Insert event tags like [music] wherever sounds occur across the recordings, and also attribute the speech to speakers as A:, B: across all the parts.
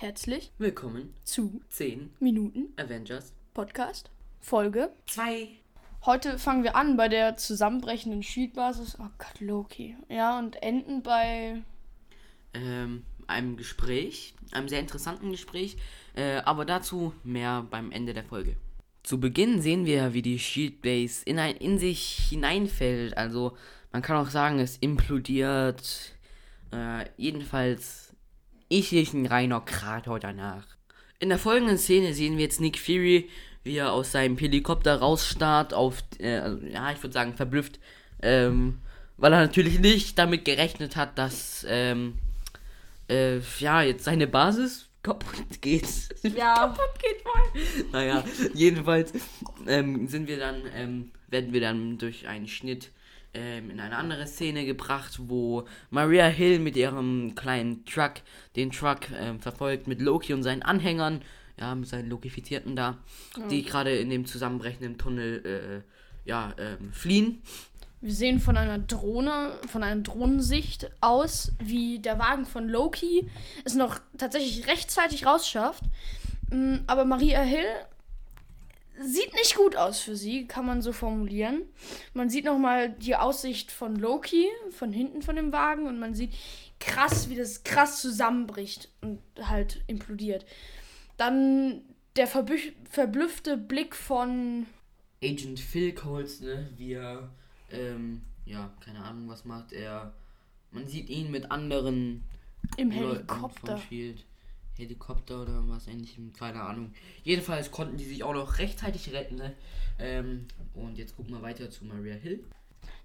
A: Herzlich
B: Willkommen
A: zu
B: 10
A: Minuten
B: Avengers
A: Podcast Folge.
B: 2.
A: Heute fangen wir an bei der zusammenbrechenden Shieldbasis. Oh Gott, Loki. Ja, und enden bei.
B: Ähm, einem Gespräch, einem sehr interessanten Gespräch, äh, aber dazu mehr beim Ende der Folge. Zu Beginn sehen wir, wie die Shield Base in, ein, in sich hineinfällt. Also man kann auch sagen, es implodiert. Äh, jedenfalls, ich sehe ein reiner Krater danach. In der folgenden Szene sehen wir jetzt Nick Fury, wie er aus seinem Helikopter rausstarrt, auf, äh, also, ja, ich würde sagen, verblüfft, ähm, weil er natürlich nicht damit gerechnet hat, dass, ähm, äh, ja, jetzt seine Basis kaputt geht. [laughs]
A: Ja.
B: kaputt geht voll. Naja, jedenfalls ähm, sind wir dann, ähm, werden wir dann durch einen Schnitt ähm, in eine andere Szene gebracht, wo Maria Hill mit ihrem kleinen Truck den Truck ähm, verfolgt mit Loki und seinen Anhängern, ja, mit seinen Lokifizierten da, die gerade in dem zusammenbrechenden Tunnel, äh, ja, ähm, fliehen.
A: Wir sehen von einer Drohne, von einer Drohnensicht aus, wie der Wagen von Loki es noch tatsächlich rechtzeitig rausschafft. Mm, Aber Maria Hill sieht nicht gut aus für sie, kann man so formulieren. Man sieht nochmal die Aussicht von Loki, von hinten von dem Wagen, und man sieht krass, wie das krass zusammenbricht und halt implodiert. Dann der verblüffte Blick von
B: Agent Phil Coles, ne, wie er, ähm, ja, keine Ahnung, was macht er. Man sieht ihn mit anderen
A: im
B: Leuten
A: Helikopter.
B: Von Shield. Helikopter oder was ähnlichem, keine Ahnung. Jedenfalls konnten die sich auch noch rechtzeitig retten, ne? Ähm, und jetzt gucken wir weiter zu Maria Hill.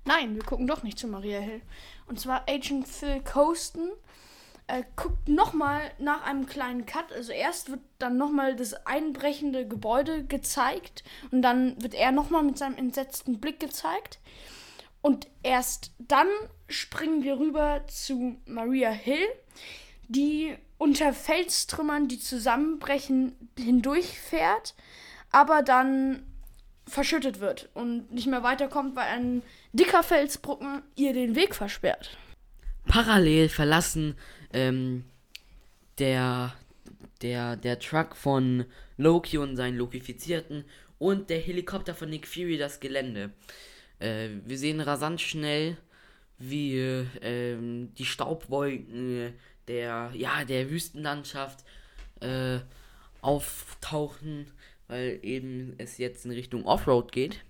A: Nein, wir gucken doch nicht zu Maria Hill. Und zwar Agent Phil Coaston äh, guckt nochmal nach einem kleinen Cut. Also erst wird dann nochmal das einbrechende Gebäude gezeigt und dann wird er nochmal mit seinem entsetzten Blick gezeigt. Und erst dann springen wir rüber zu Maria Hill, die unter Felstrümmern, die zusammenbrechen, hindurchfährt, aber dann verschüttet wird und nicht mehr weiterkommt, weil ein dicker Felsbrocken ihr den Weg versperrt.
B: Parallel verlassen ähm, der, der, der Truck von Loki und seinen Lokifizierten und der Helikopter von Nick Fury das Gelände. Äh, wir sehen rasant schnell, wie ähm, die Staubwolken der, ja, der Wüstenlandschaft äh, auftauchen, weil eben es jetzt in Richtung Offroad geht.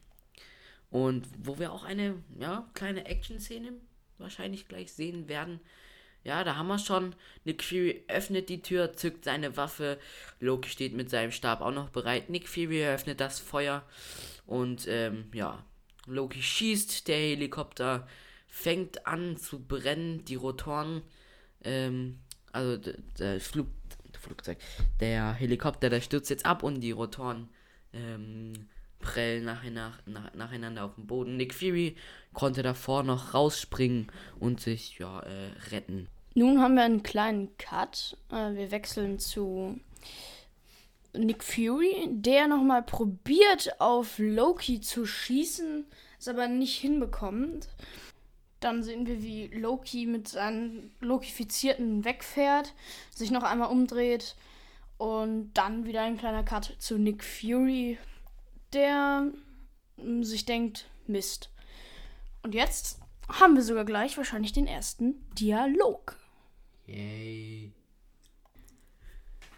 B: Und wo wir auch eine ja, kleine Action-Szene wahrscheinlich gleich sehen werden. Ja, da haben wir schon. Nick Fury öffnet die Tür, zückt seine Waffe. Loki steht mit seinem Stab auch noch bereit. Nick Fury eröffnet das Feuer. Und ähm, ja, Loki schießt. Der Helikopter fängt an zu brennen. Die Rotoren, ähm, also d- das Flug, Flugzeug, der Helikopter, der stürzt jetzt ab und die Rotoren ähm, prellen nacheinander, nach, nacheinander auf den Boden. Nick Fury konnte davor noch rausspringen und sich ja äh, retten.
A: Nun haben wir einen kleinen Cut. Äh, wir wechseln zu Nick Fury, der nochmal probiert auf Loki zu schießen, es aber nicht hinbekommt. Dann sehen wir, wie Loki mit seinen Lokifizierten wegfährt, sich noch einmal umdreht und dann wieder ein kleiner Cut zu Nick Fury, der mm, sich denkt, Mist. Und jetzt haben wir sogar gleich wahrscheinlich den ersten Dialog.
B: Yay.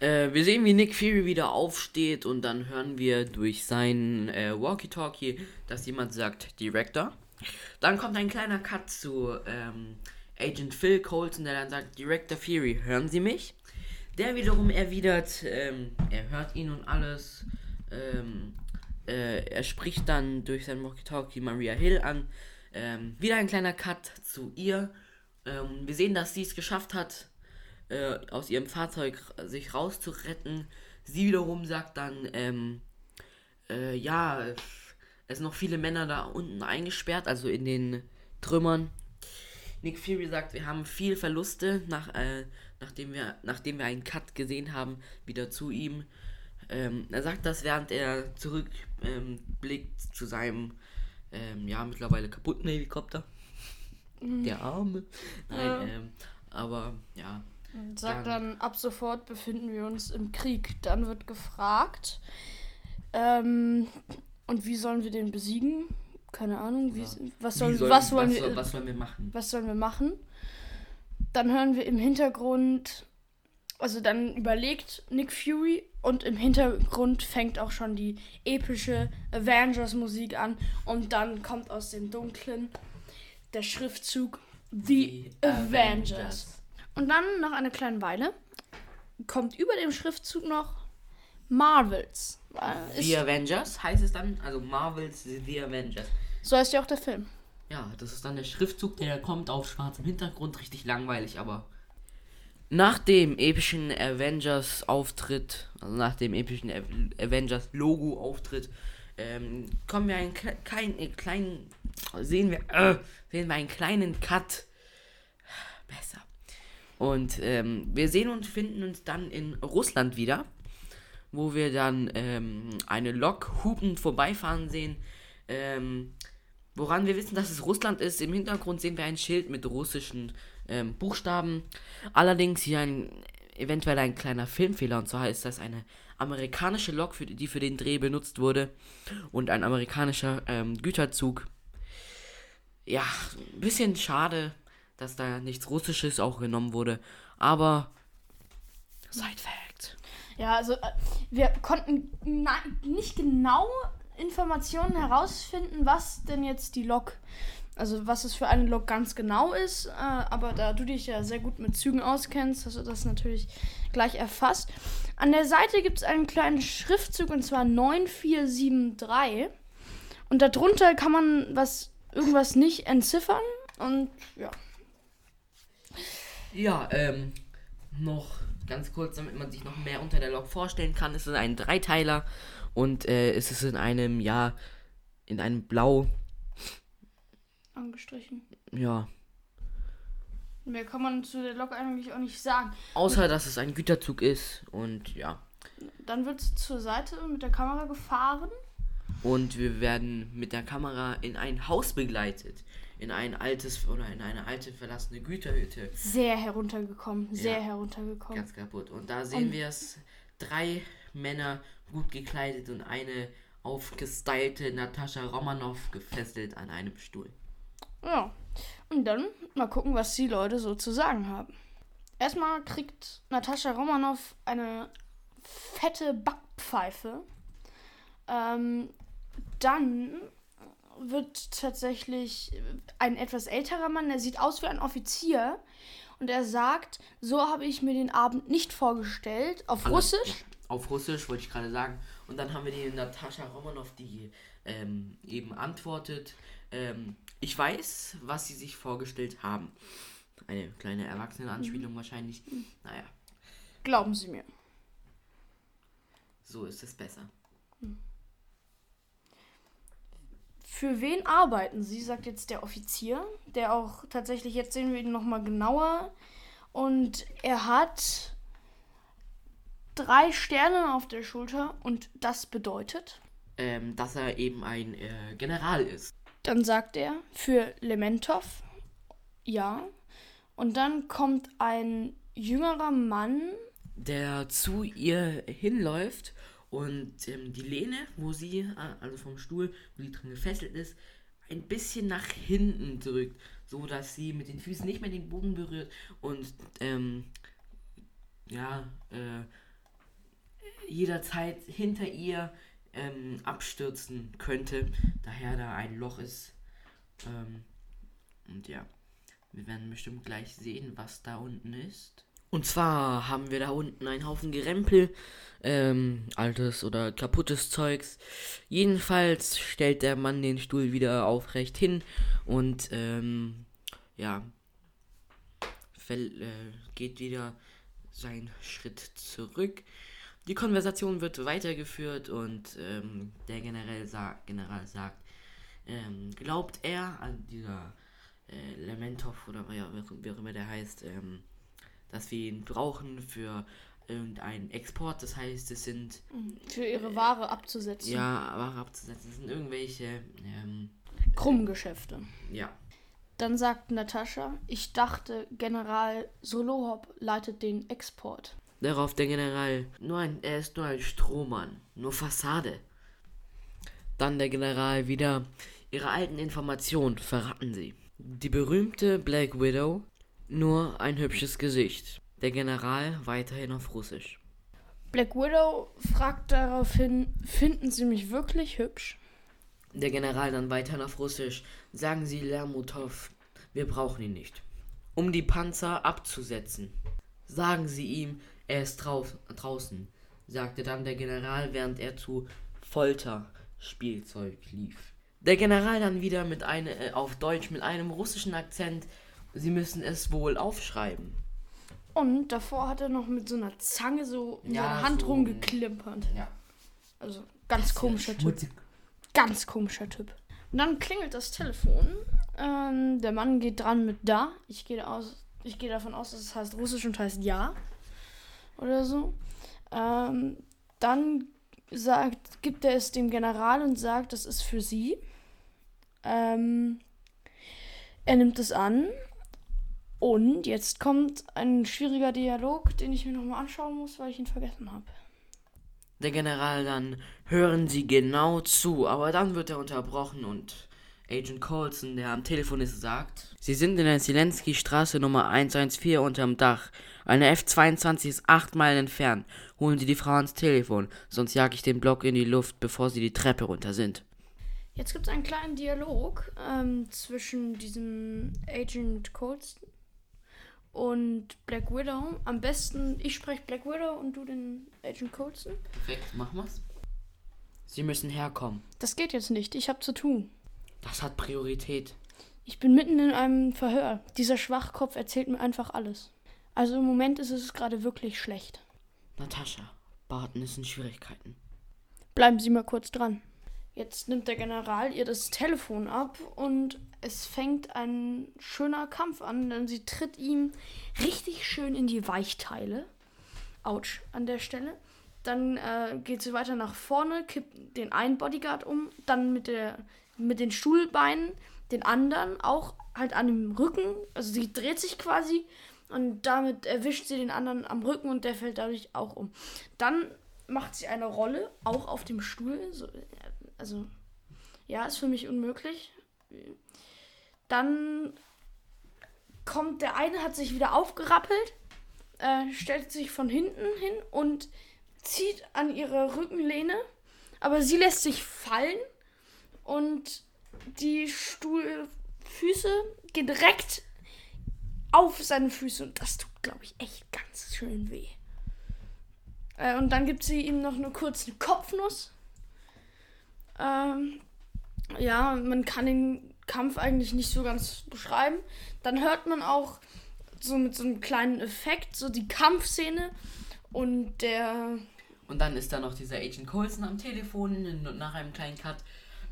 B: Äh, wir sehen, wie Nick Fury wieder aufsteht und dann hören wir durch sein äh, Walkie-Talkie, dass jemand sagt, Director. Dann kommt ein kleiner Cut zu ähm, Agent Phil Colton, der dann sagt, Director Fury, hören Sie mich? Der wiederum erwidert, ähm, er hört ihn und alles. Ähm, äh, er spricht dann durch sein Walkie-Talkie Maria Hill an. Ähm, wieder ein kleiner Cut zu ihr. Ähm, wir sehen, dass sie es geschafft hat, äh, aus ihrem Fahrzeug sich rauszuretten. Sie wiederum sagt dann, ähm, äh, ja, es sind noch viele Männer da unten eingesperrt, also in den Trümmern. Nick Fury sagt, wir haben viel Verluste, nach, äh, nachdem, wir, nachdem wir einen Cut gesehen haben, wieder zu ihm. Ähm, er sagt das, während er zurückblickt ähm, zu seinem, ähm, ja, mittlerweile kaputten Helikopter. Der Arme. Nein,
A: Ja.
B: ähm, aber ja.
A: Sagt dann, ab sofort befinden wir uns im Krieg. Dann wird gefragt, ähm, und wie sollen wir den besiegen? Keine Ahnung. Wie,
B: Ja.
A: was,
B: Wie
A: sollen,
B: sollen-
A: was, wollen
B: was,
A: wir,
B: was sollen wir machen?
A: was sollen wir machen? Dann hören wir im Hintergrund, also dann überlegt Nick Fury und im Hintergrund fängt auch schon die epische Avengers-Musik an und dann kommt aus dem Dunklen der Schriftzug The, Avengers. Und dann nach einer kleinen Weile kommt über dem Schriftzug noch Marvels. Äh,
B: The Avengers heißt es dann, also Marvels The Avengers.
A: so heißt ja auch der Film.
B: Ja, das ist dann der Schriftzug, der kommt auf schwarzem Hintergrund, richtig langweilig, aber. Nach dem epischen Avengers-Auftritt, also nach dem epischen Av- Avengers-Logo-Auftritt, ähm, kommen wir einen kle- kein, äh, kleinen, sehen wir, äh, sehen wir einen kleinen Cut. Besser. Und ähm, wir sehen und finden uns dann in Russland wieder, wo wir dann ähm, eine Lok hupend vorbeifahren sehen. Ähm, Woran wir wissen, dass es Russland ist, im Hintergrund sehen wir ein Schild mit russischen ähm, Buchstaben. Allerdings hier ein eventuell ein kleiner Filmfehler und zwar heißt das eine amerikanische Lok, für, die für den Dreh benutzt wurde und ein amerikanischer ähm, Güterzug. Ja, ein bisschen schade, dass da nichts Russisches auch genommen wurde, aber Side Fact.
A: Ja, also äh, wir konnten nicht genau Informationen herausfinden, was denn jetzt die Lok, also was es für eine Lok ganz genau ist. Äh, aber da du dich ja sehr gut mit Zügen auskennst, hast du das natürlich gleich erfasst. An der Seite gibt es einen kleinen Schriftzug und zwar 9473. Und darunter kann man was irgendwas nicht entziffern. Und ja.
B: Ja, ähm, noch ganz kurz, damit man sich noch mehr unter der Lok vorstellen kann. Es ist ein Dreiteiler und äh, es ist in einem, ja, in einem Blau,
A: Angestrichen.
B: ja.
A: Mehr kann man zu der Lok eigentlich auch nicht sagen.
B: Außer, dass es ein Güterzug ist und ja.
A: Dann wird es zur Seite mit der Kamera gefahren.
B: Und wir werden mit der Kamera in ein Haus begleitet. In ein altes oder in eine alte verlassene Güterhütte.
A: Sehr heruntergekommen, sehr
B: Ja.
A: heruntergekommen.
B: Ganz kaputt. Und da sehen wir es. Drei Männer gut gekleidet und eine aufgestylte Natascha Romanoff gefesselt an einem Stuhl.
A: Ja. Und dann mal gucken, was die Leute so zu sagen haben. Erstmal kriegt Natascha Romanoff eine fette Backpfeife. Ähm, dann wird tatsächlich ein etwas älterer Mann, der sieht aus wie ein Offizier. Und er sagt, so habe ich mir den Abend nicht vorgestellt. Auf
B: Also,
A: Russisch.
B: ja, auf Russisch wollte ich gerade sagen. Und dann haben wir die Natascha Romanoff, die ähm, eben antwortet, ähm, ich weiß, was sie sich vorgestellt haben. Eine kleine Erwachsenenanspielung wahrscheinlich. Naja,
A: Glauben Sie mir.
B: so ist es besser.
A: Für wen arbeiten Sie, sagt jetzt der Offizier, der auch tatsächlich, jetzt sehen wir ihn nochmal genauer. Und er hat drei Sterne auf der Schulter und das bedeutet,
B: Ähm, dass er eben ein äh, General ist.
A: dann sagt er, für Lementov, ja. Und dann kommt ein jüngerer Mann,
B: der zu ihr hinläuft und ähm, die Lehne, wo sie, äh, also vom Stuhl, wo sie drin gefesselt ist, ein bisschen nach hinten drückt, so dass sie mit den Füßen nicht mehr den Boden berührt und ähm, ja, äh, jederzeit hinter ihr ähm, abstürzen könnte, daher da ein Loch ist. Ähm, und ja, wir werden bestimmt gleich sehen, was da unten ist. Und zwar haben wir da unten einen Haufen Gerempel, ähm, altes oder kaputtes Zeugs. Jedenfalls stellt der Mann den Stuhl wieder aufrecht hin und ähm, ja, fäll, äh, geht wieder seinen Schritt zurück. Die Konversation wird weitergeführt und ähm, der General, sa General sagt, ähm, glaubt er an dieser äh, Lementov oder wie auch immer der heißt, ähm, dass wir ihn brauchen für irgendeinen Export. Das heißt, es sind
A: für ihre Ware abzusetzen.
B: ja Ware abzusetzen. Es sind irgendwelche ähm,
A: Krummgeschäfte.
B: ja
A: Dann sagt Natascha, ich dachte, General Solohop leitet den Export.
B: Darauf der General, nur ein, er ist nur ein Strohmann, nur Fassade. Dann der General wieder, ihre alten Informationen verraten sie. Die berühmte Black Widow, nur ein hübsches Gesicht. Der General weiterhin auf Russisch.
A: Black Widow fragt daraufhin, finden Sie mich wirklich hübsch?
B: Der General dann weiterhin auf Russisch, sagen Sie Lermutov, wir brauchen ihn nicht. Um die Panzer abzusetzen. Sagen Sie ihm, er ist drau draußen, sagte dann der General, während er zu Folterspielzeug lief. Der General dann wieder mit eine, äh, auf Deutsch mit einem russischen Akzent. Sie müssen es wohl aufschreiben.
A: Und davor hat er noch mit so einer Zange so in
B: Ja,
A: seiner Hand
B: so-
A: rumgeklimpert.
B: Ja.
A: Also ganz komischer Typ. Ganz komischer Typ. Und dann klingelt das Telefon. Ähm, der Mann geht dran mit da. Ich gehe aus, ich gehe davon aus, dass es heißt Russisch und heißt ja. Oder so. Ähm, dann sagt, gibt er es dem General und sagt, das ist für sie. Ähm, er nimmt es an. Und jetzt kommt ein schwieriger Dialog, den ich mir nochmal anschauen muss, weil ich ihn vergessen habe.
B: Der General dann, hören Sie genau zu, aber dann wird er unterbrochen und Agent Colson, der am Telefon ist, sagt, Sie sind in der Zelensky Straße Nummer 114 unterm Dach. Eine F-22 ist acht Meilen entfernt. Holen Sie die Frau ans Telefon, sonst jag ich den Block in die Luft, bevor Sie die Treppe runter sind.
A: Jetzt gibt es einen kleinen Dialog ähm, zwischen diesem Agent Colston und Black Widow. Am besten, ich spreche Black Widow und du den Agent Colston.
B: Perfekt, machen wir's. Sie müssen herkommen.
A: Das geht jetzt nicht, ich habe zu tun.
B: Das hat Priorität.
A: Ich bin mitten in einem Verhör. Dieser Schwachkopf erzählt mir einfach alles. Also im Moment ist es gerade wirklich schlecht.
B: Natascha, Barton ist in Schwierigkeiten.
A: Bleiben Sie mal kurz dran. Jetzt nimmt der General ihr das Telefon ab und es fängt ein schöner Kampf an, denn sie tritt ihm richtig schön in die Weichteile. Autsch an der Stelle. Dann äh, geht sie weiter nach vorne, kippt den einen Bodyguard um, dann mit, der, mit den Stuhlbeinen den anderen auch halt an dem Rücken. Also sie dreht sich quasi und damit erwischt sie den anderen am Rücken und der fällt dadurch auch um. Dann macht sie eine Rolle, auch auf dem Stuhl. So, also, ja, ist für mich unmöglich. Dann kommt der eine, hat sich wieder aufgerappelt, äh, stellt sich von hinten hin und zieht an ihre Rückenlehne, aber sie lässt sich fallen und die Stuhlfüße gehen direkt auf seine Füße und das tut, glaube ich, echt ganz schön weh. Äh, und dann gibt sie ihm noch eine kurze Kopfnuss. Ähm, ja, man kann den Kampf eigentlich nicht so ganz beschreiben. Dann hört man auch so mit so einem kleinen Effekt so die Kampfszene und der
B: Und dann ist da noch dieser Agent Colson am Telefon und nach einem kleinen Cut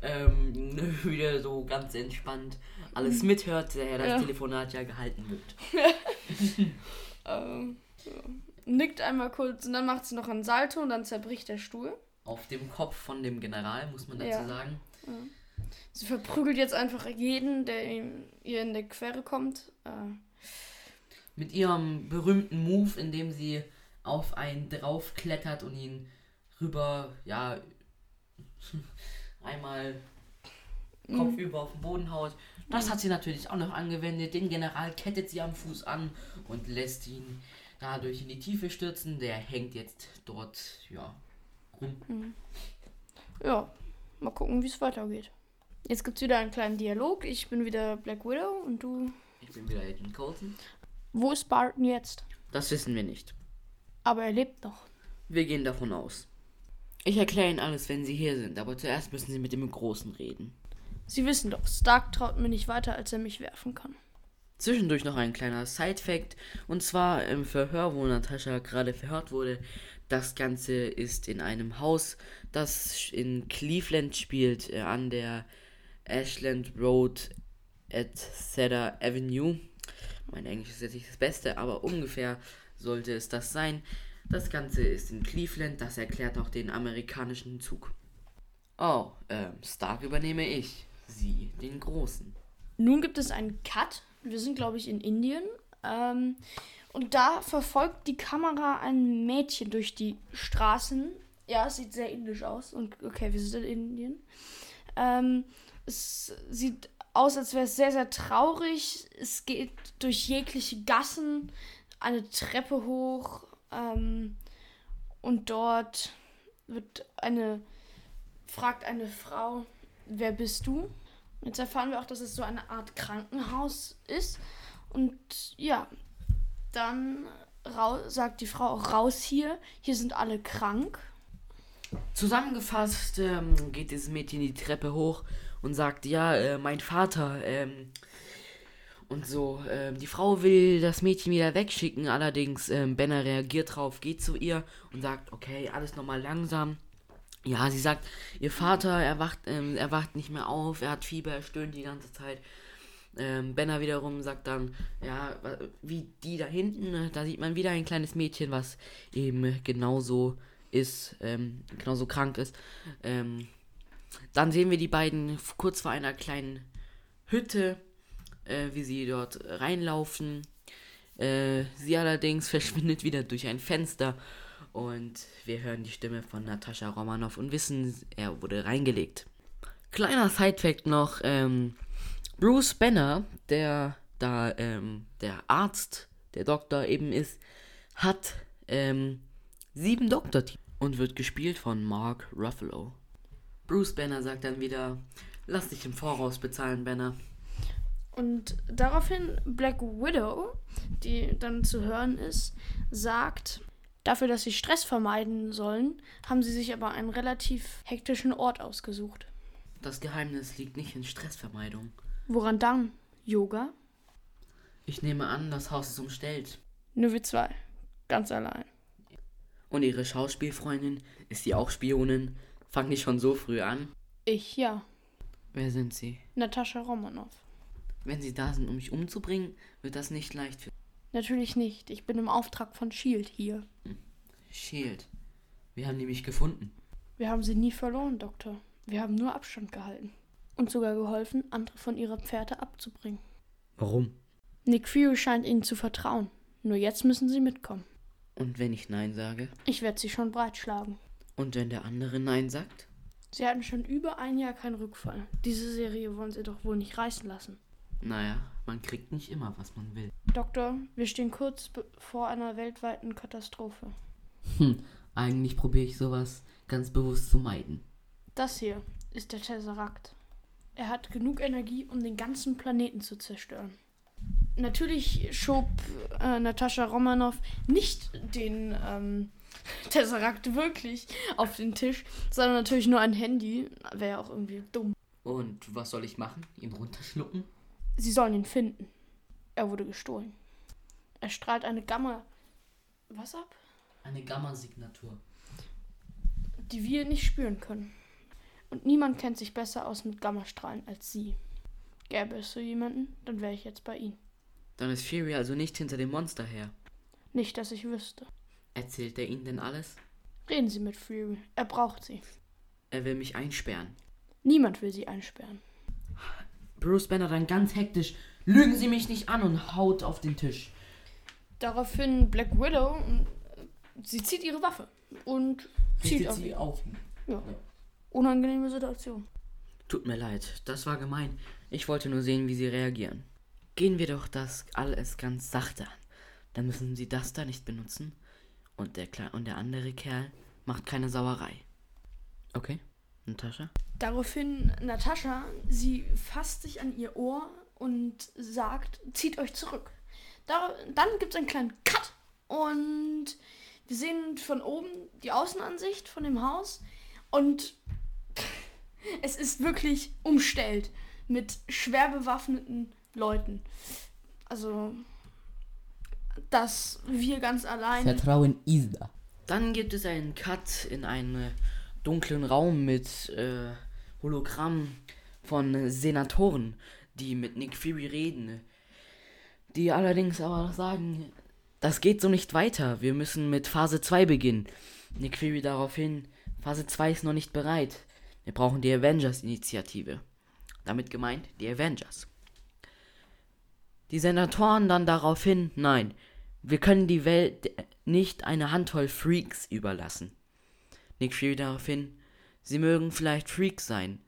B: ähm, [laughs] wieder so ganz entspannt alles mithört, der das
A: Ja.
B: Telefonat ja gehalten wird. [laughs]
A: ähm, ja, nickt einmal kurz und dann macht sie noch einen Salto und dann zerbricht der Stuhl.
B: Auf dem Kopf von dem General, muss man dazu
A: Ja.
B: sagen.
A: Sie verprügelt jetzt einfach jeden, der ihm, ihr in der Quere kommt. Äh,
B: Mit ihrem berühmten Move, in dem sie auf einen draufklettert und ihn rüber, ja, [laughs] einmal kopfüber auf den Boden haut. Das hat sie natürlich auch noch angewendet. Den General kettet sie am Fuß an und lässt ihn dadurch in die Tiefe stürzen. Der hängt jetzt dort, ja, rum.
A: ja, mal gucken, wie es weitergeht. Jetzt gibt es wieder einen kleinen Dialog. Ich bin wieder Black Widow und du.
B: Ich bin wieder Agent Colton.
A: Wo ist Barton jetzt?
B: Das wissen wir nicht.
A: Aber er lebt noch.
B: Wir gehen davon aus. Ich erkläre Ihnen alles, wenn Sie hier sind, aber zuerst müssen Sie mit dem Großen reden.
A: Sie wissen doch, Stark traut mir nicht weiter, als er mich werfen kann.
B: Zwischendurch noch ein kleiner Side-Fact. Und zwar im Verhör, wo Natascha gerade verhört wurde. Das Ganze ist in einem Haus, das in Cleveland spielt, äh, an der Ashland Road at Cedar Avenue. Mein Englisch ist jetzt nicht das Beste, aber ungefähr sollte es das sein. Das Ganze ist in Cleveland, das erklärt auch den amerikanischen Zug. Oh, ähm, Stark übernehme ich. Sie, den Großen.
A: Nun gibt es einen Cut. Wir sind, glaube ich, in Indien. Ähm, und da verfolgt die Kamera ein Mädchen durch die Straßen. Ja, es sieht sehr indisch aus. Und okay, wir sind in Indien. Ähm, es sieht aus, als wäre es sehr, sehr traurig. Es geht durch jegliche Gassen, eine Treppe hoch. Ähm, und dort wird eine, fragt eine Frau, wer bist du? Jetzt erfahren wir auch, dass es so eine Art Krankenhaus ist. Und ja, dann sagt die Frau auch raus hier. Hier sind alle krank.
B: Zusammengefasst ähm, geht dieses Mädchen die Treppe hoch und sagt, ja, äh, mein Vater, ähm, und so. Ähm, die Frau will das Mädchen wieder wegschicken, allerdings ähm, Benner reagiert drauf, geht zu ihr und sagt, okay, alles nochmal langsam. Ja, sie sagt, ihr Vater, er wacht, ähm, er wacht nicht mehr auf, er hat Fieber, er stöhnt die ganze Zeit. Ähm, Benner wiederum sagt dann, ja, wie die da hinten, ne, da sieht man wieder ein kleines Mädchen, was eben genauso ist, ähm, genauso krank ist. Ähm, dann sehen wir die beiden kurz vor einer kleinen Hütte, äh, wie sie dort reinlaufen. Äh, sie allerdings [laughs] verschwindet wieder durch ein Fenster und wir hören die Stimme von Natascha Romanoff und wissen, er wurde reingelegt. Kleiner Sidefact noch, ähm, Bruce Banner, der da ähm, der Arzt, der Doktor eben ist, hat ähm, sieben Doktortitel und wird gespielt von Mark Ruffalo. Bruce Banner sagt dann wieder, lass dich im Voraus bezahlen, Banner.
A: Und daraufhin Black Widow, die dann zu hören ist, sagt, dafür, dass sie Stress vermeiden sollen, haben sie sich aber einen relativ hektischen Ort ausgesucht.
B: Das Geheimnis liegt nicht in Stressvermeidung.
A: Woran dann? Yoga?
B: Ich nehme an, das Haus ist umstellt.
A: Nur wir zwei. Ganz allein.
B: Und ihre Schauspielfreundin, ist die auch Spionin? Fangen die schon so früh an?
A: Ich ja.
B: Wer sind sie?
A: Natascha Romanoff.
B: Wenn sie da sind, um mich umzubringen, wird das nicht leicht für.
A: Natürlich nicht. Ich bin im Auftrag von Shield hier.
B: Hm. Shield. Wir haben die mich gefunden.
A: Wir haben sie nie verloren, Doktor. Wir haben nur Abstand gehalten. Und sogar geholfen, andere von ihrer Pferde abzubringen.
B: Warum?
A: Nick Fury scheint ihnen zu vertrauen. Nur jetzt müssen sie mitkommen.
B: Und wenn ich Nein sage?
A: Ich werde sie schon breitschlagen.
B: Und wenn der andere Nein sagt?
A: Sie hatten schon über ein Jahr keinen Rückfall. Diese Serie wollen sie doch wohl nicht reißen lassen.
B: Naja, man kriegt nicht immer, was man will.
A: Doktor, wir stehen kurz vor einer weltweiten Katastrophe.
B: Hm, eigentlich probiere ich sowas ganz bewusst zu meiden.
A: Das hier ist der Tesseract. Er hat genug Energie, um den ganzen Planeten zu zerstören. Natürlich schob äh, Natascha Romanoff nicht den ähm, Tesseract wirklich auf den Tisch, sondern natürlich nur ein Handy. Wäre ja auch irgendwie dumm.
B: Und was soll ich machen? Ihn runterschlucken?
A: Sie sollen ihn finden. Er wurde gestohlen. Er strahlt eine Gamma. Was ab?
B: Eine Gamma-Signatur.
A: Die wir nicht spüren können. Und niemand kennt sich besser aus mit Gammastrahlen als Sie. Gäbe es so jemanden, dann wäre ich jetzt bei Ihnen.
B: Dann ist Fury also nicht hinter dem Monster her.
A: Nicht, dass ich wüsste.
B: Erzählt er Ihnen denn alles?
A: Reden Sie mit Fury. Er braucht Sie.
B: Er will mich einsperren.
A: Niemand will Sie einsperren.
B: Bruce Banner dann ganz hektisch. Lügen Sie mich nicht an und haut auf den Tisch.
A: Daraufhin Black Widow, sie zieht ihre Waffe und zieht auf
B: sie auf ihn.
A: Ja. Unangenehme Situation.
B: Tut mir leid, das war gemein. Ich wollte nur sehen, wie Sie reagieren. Gehen wir doch das alles ganz sachte an. Dann müssen Sie das da nicht benutzen. Und der, Kle und der andere Kerl macht keine Sauerei. Okay? Natascha?
A: Daraufhin Natascha, sie fasst sich an ihr Ohr und sagt, zieht euch zurück. Da, dann gibt es einen kleinen Cut und wir sehen von oben die Außenansicht von dem Haus und [laughs] es ist wirklich umstellt mit schwer bewaffneten Leuten. Also, dass wir ganz allein.
B: Vertrauen ist da. Dann gibt es einen Cut in einen dunklen Raum mit äh, Hologramm von Senatoren, die mit Nick Fury reden. Die allerdings aber sagen, das geht so nicht weiter. Wir müssen mit Phase 2 beginnen. Nick Fury daraufhin, Phase 2 ist noch nicht bereit. Wir brauchen die Avengers-Initiative. Damit gemeint die Avengers. Die Senatoren dann daraufhin, nein, wir können die Welt nicht eine Handvoll Freaks überlassen. Nick Fury daraufhin, sie mögen vielleicht Freaks sein,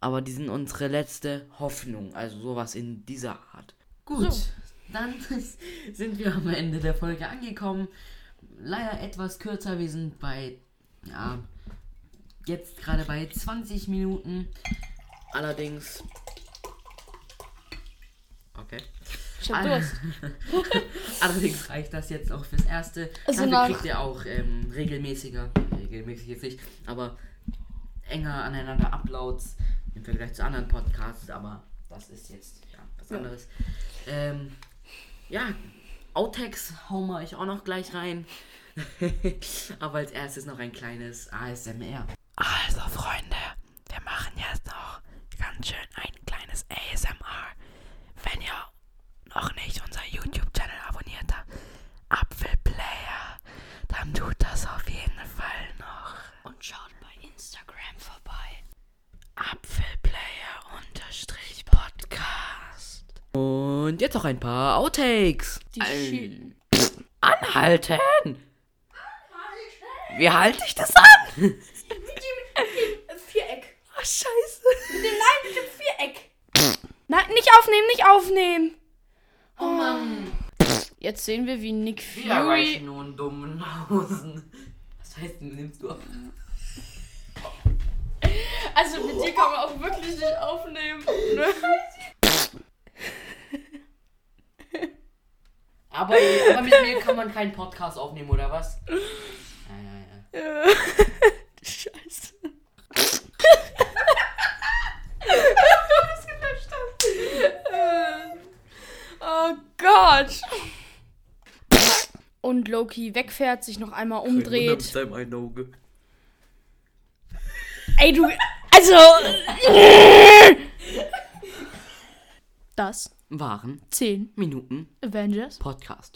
B: aber die sind unsere letzte Hoffnung, also sowas in dieser Art. Gut,
A: So.
B: dann [laughs] sind wir am Ende der Folge angekommen. Leider etwas kürzer, wir sind bei, ja, jetzt gerade bei 20 Minuten. Allerdings. Okay.
A: Ich hab. Durst. [laughs]
B: Allerdings reicht das jetzt auch fürs Erste.
A: Also
B: Dafür
A: nach-
B: kriegt ihr auch ähm, regelmäßiger, regelmäßig jetzt nicht, aber enger aneinander Uploads im Vergleich zu anderen Podcasts, aber das ist jetzt ja was
A: Ja.
B: anderes. Ähm, ja, Outtakes hauen wir euch auch noch gleich rein. [laughs] aber als erstes noch ein kleines ASMR. Also Freunde, wir machen jetzt noch ganz schön ein kleines ASMR. Wenn ihr noch nicht unser YouTube-Channel abonniert habt, Apfelplayer, dann tut das auf jeden Fall noch. Und schaut bei Instagram vorbei. Apfelplayer-Podcast. Und jetzt noch ein paar Outtakes.
A: Die
B: Al-
A: Schi-
B: Anhalten! Wie halte ich das an? [laughs]
A: Viereck.
B: Oh, scheiße.
A: Mit dem Nein, mit dem Viereck. Nein, nicht aufnehmen, nicht aufnehmen.
B: Oh Mann.
A: Jetzt sehen wir, wie Nick
B: Wieder
A: Fury.
B: reichen nur in dummen Hosen. Was heißt, nimmst du auf?
A: Also mit dir kann man auch wirklich nicht aufnehmen. Ne?
B: Aber, [laughs] aber mit mir kann man keinen Podcast aufnehmen, oder was? Ja, ja, ja. [laughs]
A: Scheiße. [laughs] oh Gott. Und Loki wegfährt, sich noch einmal umdreht.
B: seinem einen Auge.
A: Ey, du. Also. Das
B: Waren
A: 10
B: Minuten
A: Avengers
B: Podcast.